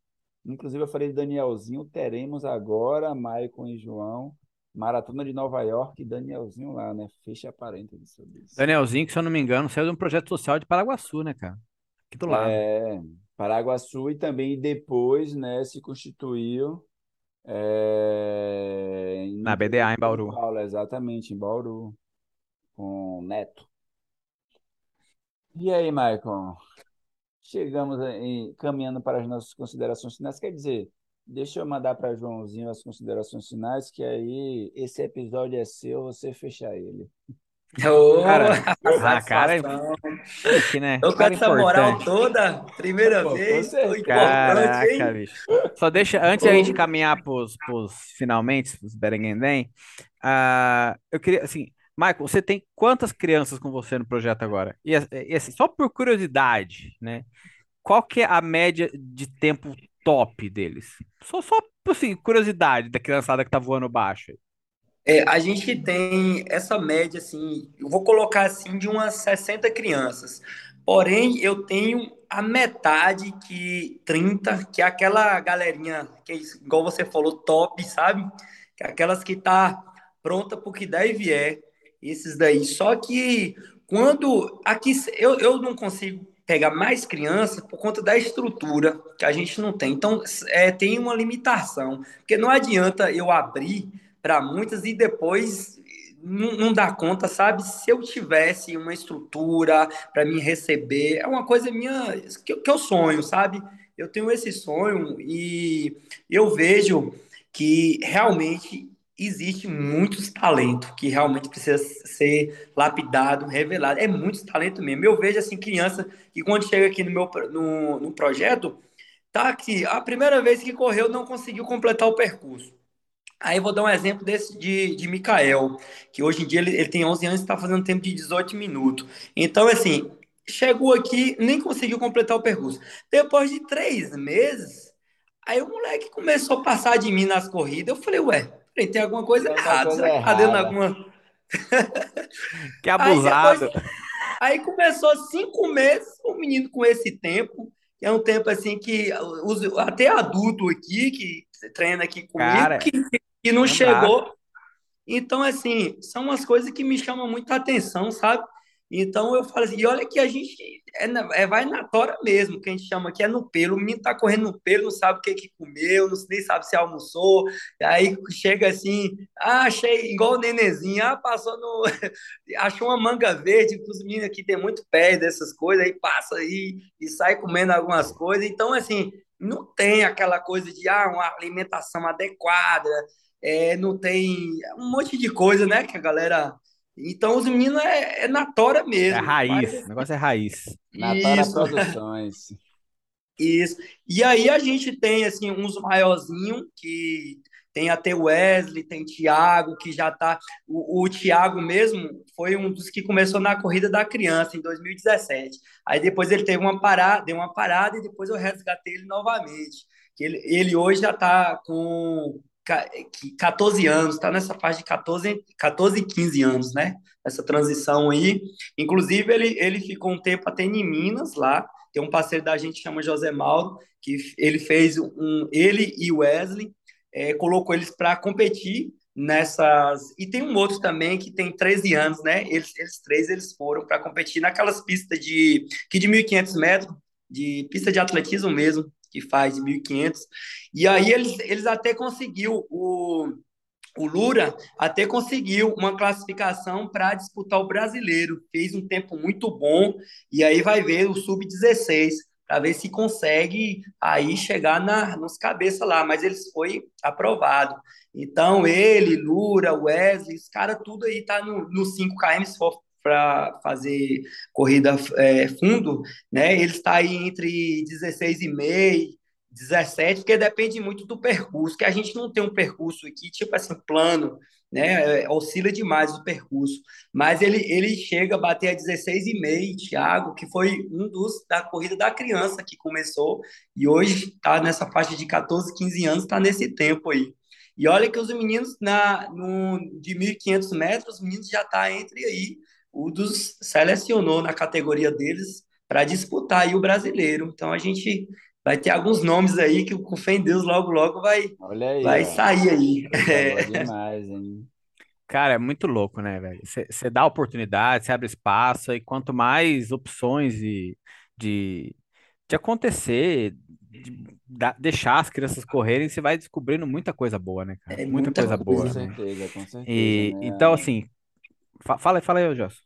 Inclusive, eu falei de Danielzinho, teremos agora, Maicon e João, Maratona de Nova York e Danielzinho lá, né? Fecha parênteses sobre isso. Danielzinho, que se eu não me engano, saiu de um projeto social de Paraguaçu, né, cara? Aqui do lado. É, Paraguaçu e também depois, né, se constituiu é, Na BDA, em Bauru. Paulo, exatamente, em Bauru, com Neto. E aí, Maicon? Chegamos aí, caminhando para as nossas considerações finais. Quer dizer, deixa eu mandar para Joãozinho as considerações finais, que aí esse episódio é seu, você fecha ele. [laughs] Ô, Cara, [laughs] a ah, cara, é- satisfação. que, né? Tô com Cara essa moral toda, primeira Pô, vez, importante, hein? Caraca, bicho. Só deixa, antes a gente caminhar pros, pros finalmente, os Berenguendem, ah, eu queria, assim, Michael, você tem quantas crianças com você no projeto agora? E, e, assim, só por curiosidade, né? Qual que é a média de tempo top deles? Só, só assim, curiosidade da criançada que tá voando baixo. É, a gente tem essa média, assim, eu vou colocar assim, de umas 60 crianças. Porém, eu tenho a metade que 30, que é aquela galerinha, que é igual você falou, top, sabe? Que é aquelas que tá pronta pro que der e vier. Esses daí. Só que quando aqui eu, eu não consigo pegar mais crianças por conta da estrutura que a gente não tem. Então, é, tem uma limitação. Porque não adianta eu abrir para muitas e depois não, não dar conta, sabe? Se eu tivesse uma estrutura para me receber, é uma coisa minha que, que eu sonho, sabe? Eu tenho esse sonho e eu vejo que realmente existe muitos talentos que realmente precisa ser lapidado, revelado. É muito talento mesmo. Eu vejo assim criança que quando chega aqui no meu no, no projeto, tá aqui, a primeira vez que correu não conseguiu completar o percurso. Aí vou dar um exemplo desse de, de Mikael, que hoje em dia ele, ele tem 11 anos e está fazendo tempo de 18 minutos. Então, assim, chegou aqui, nem conseguiu completar o percurso. Depois de três meses, aí o moleque começou a passar de mim nas corridas. Eu falei, ué, peraí, tem alguma coisa Tem errada. coisa Será que tá dando alguma. [laughs] Que Aí abusado. depois, aí começou cinco meses, o menino com esse tempo, que é um tempo assim que até adulto aqui, que treina aqui comigo, Cara, que, que não não dá. chegou. Então, assim, são umas coisas que me chamam muita atenção, sabe? Então eu falo assim, e olha que a gente é, é- vai na tora mesmo, que a gente chama aqui é no pelo. O menino tá correndo no pelo, não sabe o que que comeu, não, nem sabe se almoçou. Aí chega assim, ah, achei igual o nenenzinho, ah, passou no. [laughs] Achou uma manga verde, que os meninos aqui tem muito pé dessas coisas, aí passa aí e sai comendo algumas coisas. Então, assim, não tem aquela coisa de ah, uma alimentação adequada, é, não tem um monte de coisa, né, que a galera. Então, os meninos é, é na tora É mesmo. raiz. Mas, O negócio é raiz. Natora isso, Produções. isso. E aí a gente tem, assim, uns maiorzinhos que tem até o Wesley, tem Thiago, que já tá. O, o Thiago mesmo foi um dos que começou na corrida da criança em 2017. Aí depois ele teve uma parada, deu uma parada e depois eu resgatei ele novamente. Que ele, ele hoje já tá com que 14 anos, tá nessa faixa de 14, 14 e 15 anos, né? Essa transição aí. Inclusive, ele, ele ficou um tempo até em Minas lá. Tem um parceiro da gente que chama José Mauro, que ele fez um. Ele e Wesley é, colocou eles para competir nessas. E tem um outro também que tem 13 anos, né? Eles, eles três eles foram para competir naquelas pistas de que de 1.500 metros, de pista de atletismo mesmo, que faz de 1.500. E aí eles, eles até conseguiu o o Lura até conseguiu uma classificação para disputar o brasileiro, fez um tempo muito bom, e aí vai ver o sub-16, para ver se consegue aí chegar na, nos cabeças lá, mas eles foi aprovado. Então, ele, Lura, Wesley, os caras tudo aí tá no, no 5 km para fazer corrida é, fundo, né? Ele está aí entre 16,5 17, porque depende muito do percurso, que a gente não tem um percurso aqui, tipo assim, plano, né? É, oscila demais o percurso. Mas ele, ele chega a bater a 16,5, Thiago, que foi um dos da corrida da criança que começou, e hoje está nessa faixa de 14, 15 anos, está nesse tempo aí. E olha que os meninos na, no, de 1.500 metros, os meninos já tá entre aí, o dos selecionou na categoria deles para disputar aí o brasileiro. Então a gente vai ter alguns nomes aí que com fé em Deus logo logo vai aí, vai ó. sair aí. [laughs] É demais, hein? Cara, é muito louco, né, velho? Você dá oportunidade, você abre espaço, e quanto mais opções de, de, de acontecer, de deixar as crianças correrem, você vai descobrindo muita coisa boa, né, cara? É muita, muita coisa, coisa. boa. Com né? certeza, com certeza, E, né? então, assim, fala, fala aí, Joss.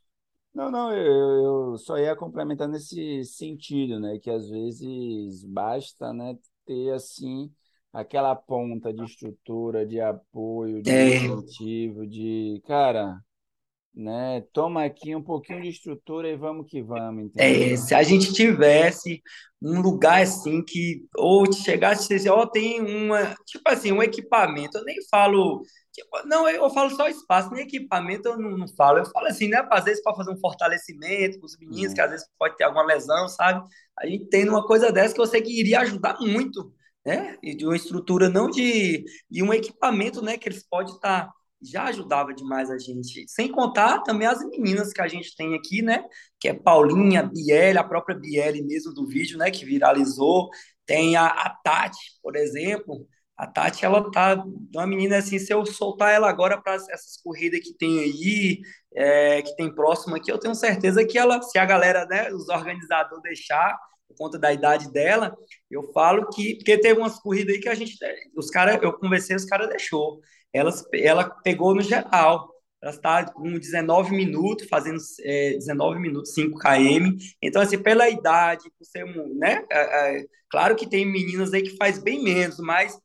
Não, não, eu, eu só ia complementar nesse sentido, né? Que às vezes basta, né, ter assim aquela ponta de estrutura, de apoio, de É. incentivo, de, cara, né? Toma aqui um pouquinho de estrutura e vamos que vamos, É, entendeu? se a gente tivesse um lugar assim que ou chegasse e dissesse, ó, tem uma, tipo assim, um equipamento, eu nem falo, não, eu falo só espaço, nem equipamento eu não, não falo, eu falo assim, né, às vezes para fazer um fortalecimento com os meninos, que às vezes pode ter alguma lesão, sabe? A gente tem uma coisa dessa que eu sei que iria ajudar muito, né? E de uma estrutura não de e um equipamento, né, que eles podem estar já ajudava demais a gente. Sem contar também as meninas que a gente tem aqui, né? Que é Paulinha, Biele, a própria Biele mesmo do vídeo, né? Que viralizou. Tem a, a Tati, por exemplo. A Tati, ela tá uma menina assim, se eu soltar ela agora para essas corridas que tem aí, é, que tem próximo aqui, eu tenho certeza que ela, se a galera, né, os organizadores deixar, por conta da idade dela, eu falo que, porque teve umas corridas aí que a gente, os caras, eu conversei, os caras deixou. Ela, ela pegou no geral. Ela está com 19 minutos, fazendo é, 19 minutos, 5 km. Então, assim, pela idade, por ser, né? É, é, claro que tem meninas aí que faz bem menos, mas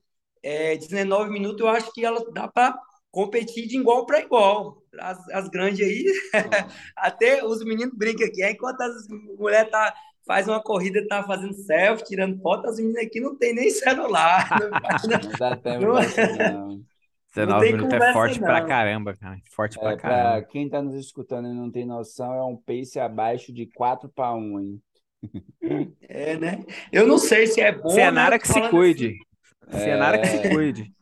é, 19 minutos eu acho que ela dá para competir de igual para igual. As, as grandes aí, [laughs] até os meninos brincam aqui, enquanto as mulheres tá faz uma corrida, tá fazendo selfie, tirando foto, as meninas aqui não tem nem celular. [laughs] Não, Não dá tempo Não- pra isso, não. 19 [laughs] tem minutos é conversa, forte pra não. caramba, cara. Forte pra É, pra caramba. quem tá nos escutando e não tem noção, é um pace abaixo de 4 para 1, hein? É, né? Eu não sei se é bom. Senara né? que se cuide. Senara que se É. cuide.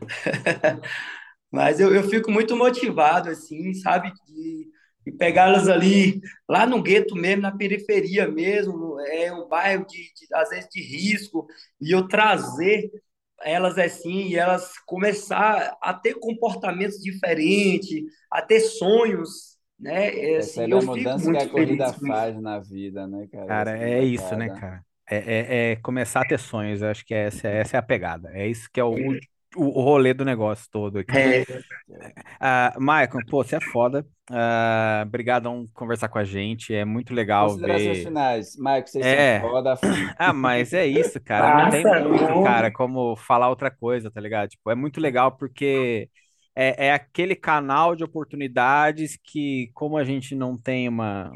assim, [laughs] Mas eu, eu fico muito motivado, assim, sabe? De, de pegá-las ali, lá no gueto mesmo, na periferia mesmo, é um bairro de, de, às vezes de risco, e eu trazer elas assim, e elas começar a ter comportamentos diferentes, a ter sonhos, né? É, assim, Percebe eu a fico mudança que muito a corrida faz na vida, né, cara? Cara, Essa é isso, né, cara? É, é- é começar a ter sonhos. Eu acho que essa, essa é a pegada. É isso que é o, o, o rolê do negócio todo aqui. É, [laughs] Ah, Maicon, pô, você é foda. Ah, Obrigadão por conversar com a gente. É muito legal ver. finais. Mike, vocês É. foda. [laughs] Ah, mas é isso, cara. Não tem muito, cara, como falar outra coisa, tá ligado? Tipo, é muito legal porque é, é aquele canal de oportunidades que, como a gente não tem uma,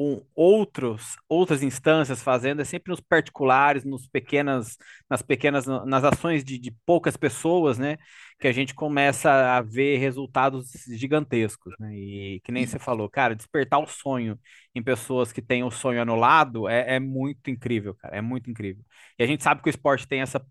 um, outros, outras instâncias fazendo, é sempre nos particulares, nos pequenas, nas pequenas, nas ações de, de poucas pessoas, né? Que a gente começa a ver resultados gigantescos, né? E que nem você falou, cara, despertar o sonho em pessoas que têm o sonho anulado é, é muito incrível, cara, é muito incrível. E a gente sabe que o esporte tem essa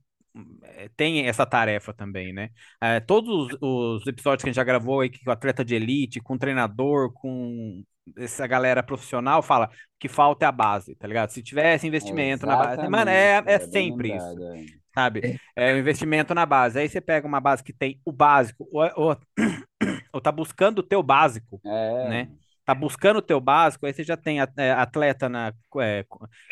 eh, tem essa tarefa também, né? Eh, todos os, os episódios que a gente já gravou aí com atleta de elite, com treinador, com essa galera profissional, fala que falta é a base, tá ligado? Se tivesse investimento na base, mano, é, é bem sempre isso é. sabe? É o investimento na base. Aí você pega uma base que tem o básico, ou, ou, [clears throat] ou tá buscando o teu básico, É, né? Tá buscando o teu básico, aí você já tem é, atleta na, é,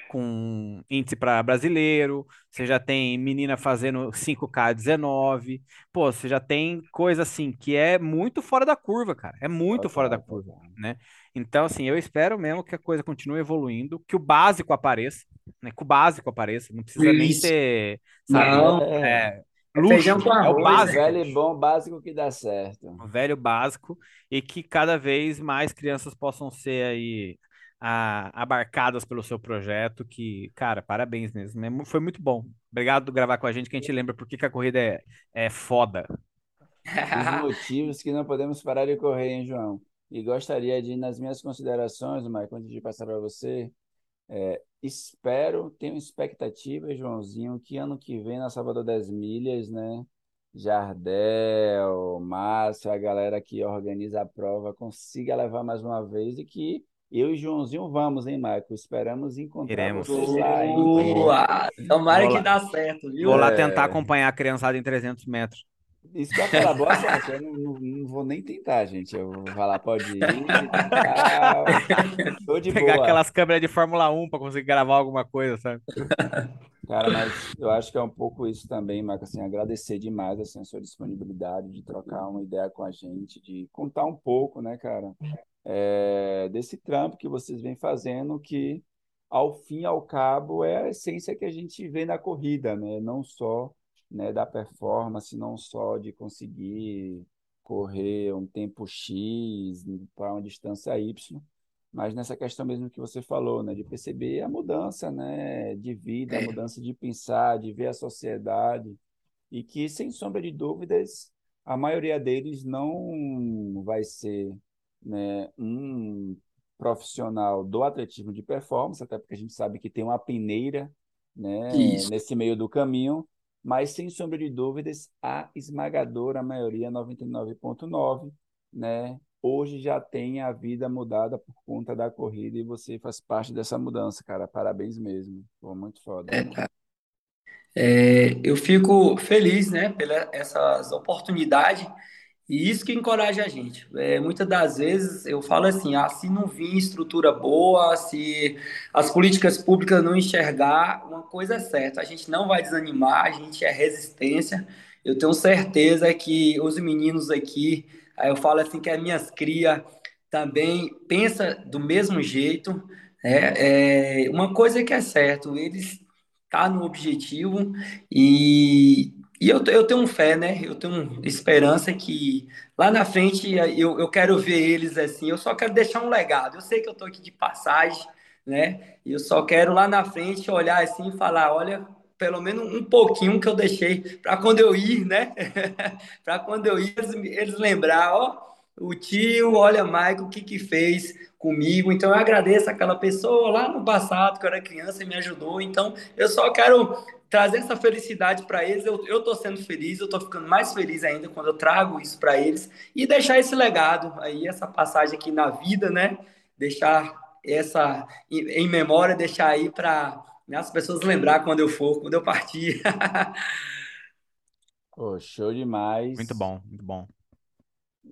com- índice para brasileiro, você já tem menina fazendo 5K 19, pô, você já tem coisa assim que é muito fora da curva, cara. É muito fora da curva, né? Então, assim, eu espero mesmo que a coisa continue evoluindo, que o básico apareça, né? Que o básico apareça, não precisa nem Isso. ser, sabe? Não. É, luxo, Feijão com é o arroz, O básico. velho e bom básico que dá certo. o velho básico e que cada vez mais crianças possam ser aí a- abarcadas pelo seu projeto, que, cara, parabéns mesmo, né? Foi muito bom. Obrigado por gravar com a gente, que a gente lembra por que que a corrida é, é foda. Os motivos que não podemos parar de correr, hein, João? E gostaria de, nas minhas considerações, Maicon, antes de passar para você, é, espero, tenho expectativa, Joãozinho, que ano que vem na Salvador das Milhas, né? Jardel, Márcio, a galera que organiza a prova consiga levar mais uma vez e que eu e Joãozinho vamos, hein, Maicon? Esperamos encontrar Iremos. vocês lá, hein? Boa! Tomara Vou que lá. dá certo, viu? Vou lá É. tentar acompanhar a criançada em 300 metros. Isso ia falar, boa sorte. Eu não, não- não vou nem tentar, gente. Eu vou falar, pode ir. Tô de Pegar boa. aquelas câmeras de Fórmula 1 para conseguir gravar alguma coisa, sabe? Cara, mas eu acho que é um pouco isso também, Marco, assim, agradecer demais assim, a sua disponibilidade de trocar uma ideia com a gente, de contar um pouco, né, cara, é, desse trampo que vocês vêm fazendo, que ao fim e ao cabo é a essência que a gente vê na corrida, né, não só, né, da performance, não só de conseguir correr um tempo X para uma distância Y, mas nessa questão mesmo que você falou, né, de perceber a mudança, né, de vida, a mudança de pensar, de ver a sociedade, e que, sem sombra de dúvidas, a maioria deles não vai ser, né, um profissional do atletismo de performance, até porque a gente sabe que tem uma peneira, né, Isso. nesse meio do caminho, mas sem sombra de dúvidas, a esmagadora maioria, 99,9, né, hoje já tem a vida mudada por conta da corrida e você faz parte dessa mudança, cara. Parabéns mesmo. Foi muito foda. É, cara. É, eu fico feliz, né, pelas essas oportunidades e isso que encoraja a gente. É, muitas das vezes eu falo assim, ah, se não vir estrutura boa, se as políticas públicas não enxergar, uma coisa é certa, a gente não vai desanimar, a gente é resistência. Eu tenho certeza que os meninos aqui, eu falo assim que as minhas cria também pensa do mesmo jeito. né? É, uma coisa que é certo, eles tá no objetivo e, e eu, eu tenho fé, né? Eu tenho esperança que lá na frente eu, eu quero ver eles assim. Eu só quero deixar um legado. Eu sei que eu tô aqui de passagem, né? E eu só quero lá na frente olhar assim e falar: olha, pelo menos um pouquinho que eu deixei para quando eu ir, né? [laughs] para quando eu ir, eles, eles lembrar: ó, o tio, olha, Michael, o que que fez comigo. Então, eu agradeço aquela pessoa lá no passado, que eu era criança e me ajudou. Então, eu só quero trazer essa felicidade para eles. Eu, eu tô sendo feliz, eu tô ficando mais feliz ainda quando eu trago isso para eles e deixar esse legado aí, essa passagem aqui na vida, né? Deixar essa em, em memória, deixar aí para né, as pessoas lembrar quando eu for, quando eu partir. [laughs] Pô, show demais. Muito bom, muito bom.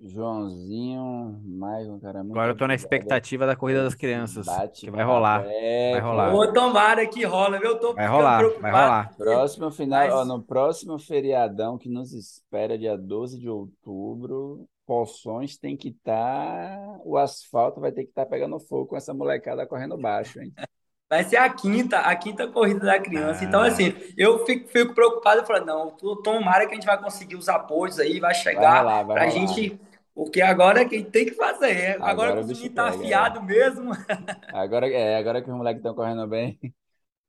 Joãozinho, Maicon, cara, muito Agora eu tô na expectativa da corrida das crianças, que vai rolar. é, Vai rolar. Ô, tomara que rola, viu? Eu tô Vai rolar, vai preocupado. rolar. Próximo final, Mas- ó, no próximo feriadão que nos espera, dia 12 de outubro, Poções tem que estar. o asfalto vai ter que estar pegando fogo com essa molecada correndo baixo, hein? Vai ser a quinta, a quinta corrida da criança. Então, Ah. assim, eu fico, fico preocupado. Eu falo, não, to- tomara que a gente vai conseguir os apoios aí, vai Vai chegar rolar, vai pra rolar. gente. Porque agora quem tem que fazer. é- Agora, Agora que o menino tá é. afiado mesmo. [laughs] Agora, é, agora que os moleques estão correndo bem.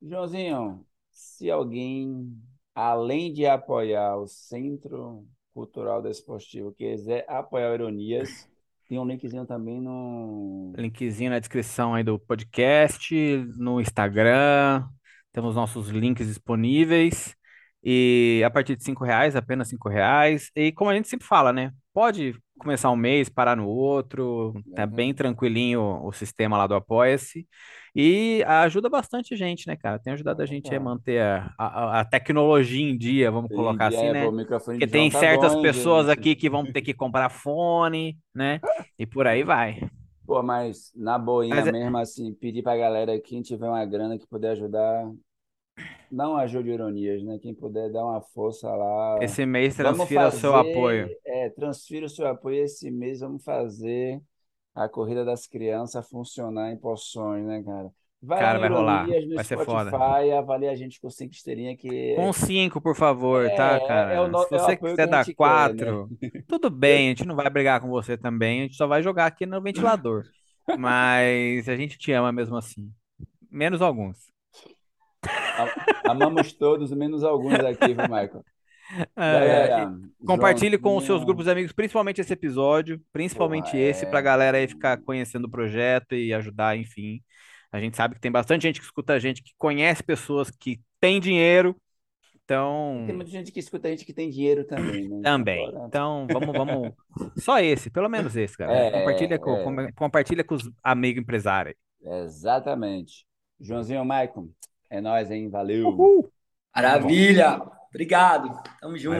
Joãozinho, se alguém, além de apoiar o Centro Cultural Desportivo, quiser apoiar o Ironias, tem um linkzinho também no. Linkzinho na descrição aí do podcast, no Instagram, temos nossos links disponíveis. E a partir de cinco reais, apenas cinco reais. E como a gente sempre fala, né? Pode começar um mês, parar no outro, tá Uhum. bem tranquilinho o sistema lá do Apoia-se. E ajuda bastante gente, né, cara? Tem ajudado a gente a manter a, a, a tecnologia em dia, vamos colocar assim, É, né? Porque tem tá certas pessoas gente? aqui que vão ter que comprar fone, né? E por aí vai. Pô, mas na boinha Mas é- mesmo, assim, pedir pra galera, quem tiver uma grana que puder ajudar, não ajude ironias, né? Quem puder dar uma força lá. Esse mês transfira o seu apoio. é, transfira o seu apoio esse mês, vamos fazer a corrida das crianças funcionar em Poções, né, cara? Vai Cara, vai rolar. Vai ser Spotify, foda. avalia a gente com cinco estrelinhas que Com cinco, por favor, tá, É, cara? é o no- Se é você apoio quiser dar gente quer, quatro, tudo bem, a gente não vai brigar com você também, a gente só vai jogar aqui no ventilador. Mas a gente te ama mesmo assim. Menos alguns. amamos todos, menos alguns aqui, viu, Michael? É, Galera, Compartilhe com os seus grupos de amigos, principalmente esse episódio, principalmente esse, é. pra galera aí ficar conhecendo o projeto e ajudar, enfim. A gente sabe que tem bastante gente que escuta a gente, que conhece pessoas que têm dinheiro, então Tem muita gente que escuta a gente que tem dinheiro também, né? também. Então vamos, vamos. [laughs] Só esse, pelo menos esse, cara. É, compartilha, com, é. com- compartilha com os amigos empresários. Exatamente. Joãozinho, Michael, é nóis, hein? Valeu. Uhul! Maravilha. Obrigado. Tamo junto.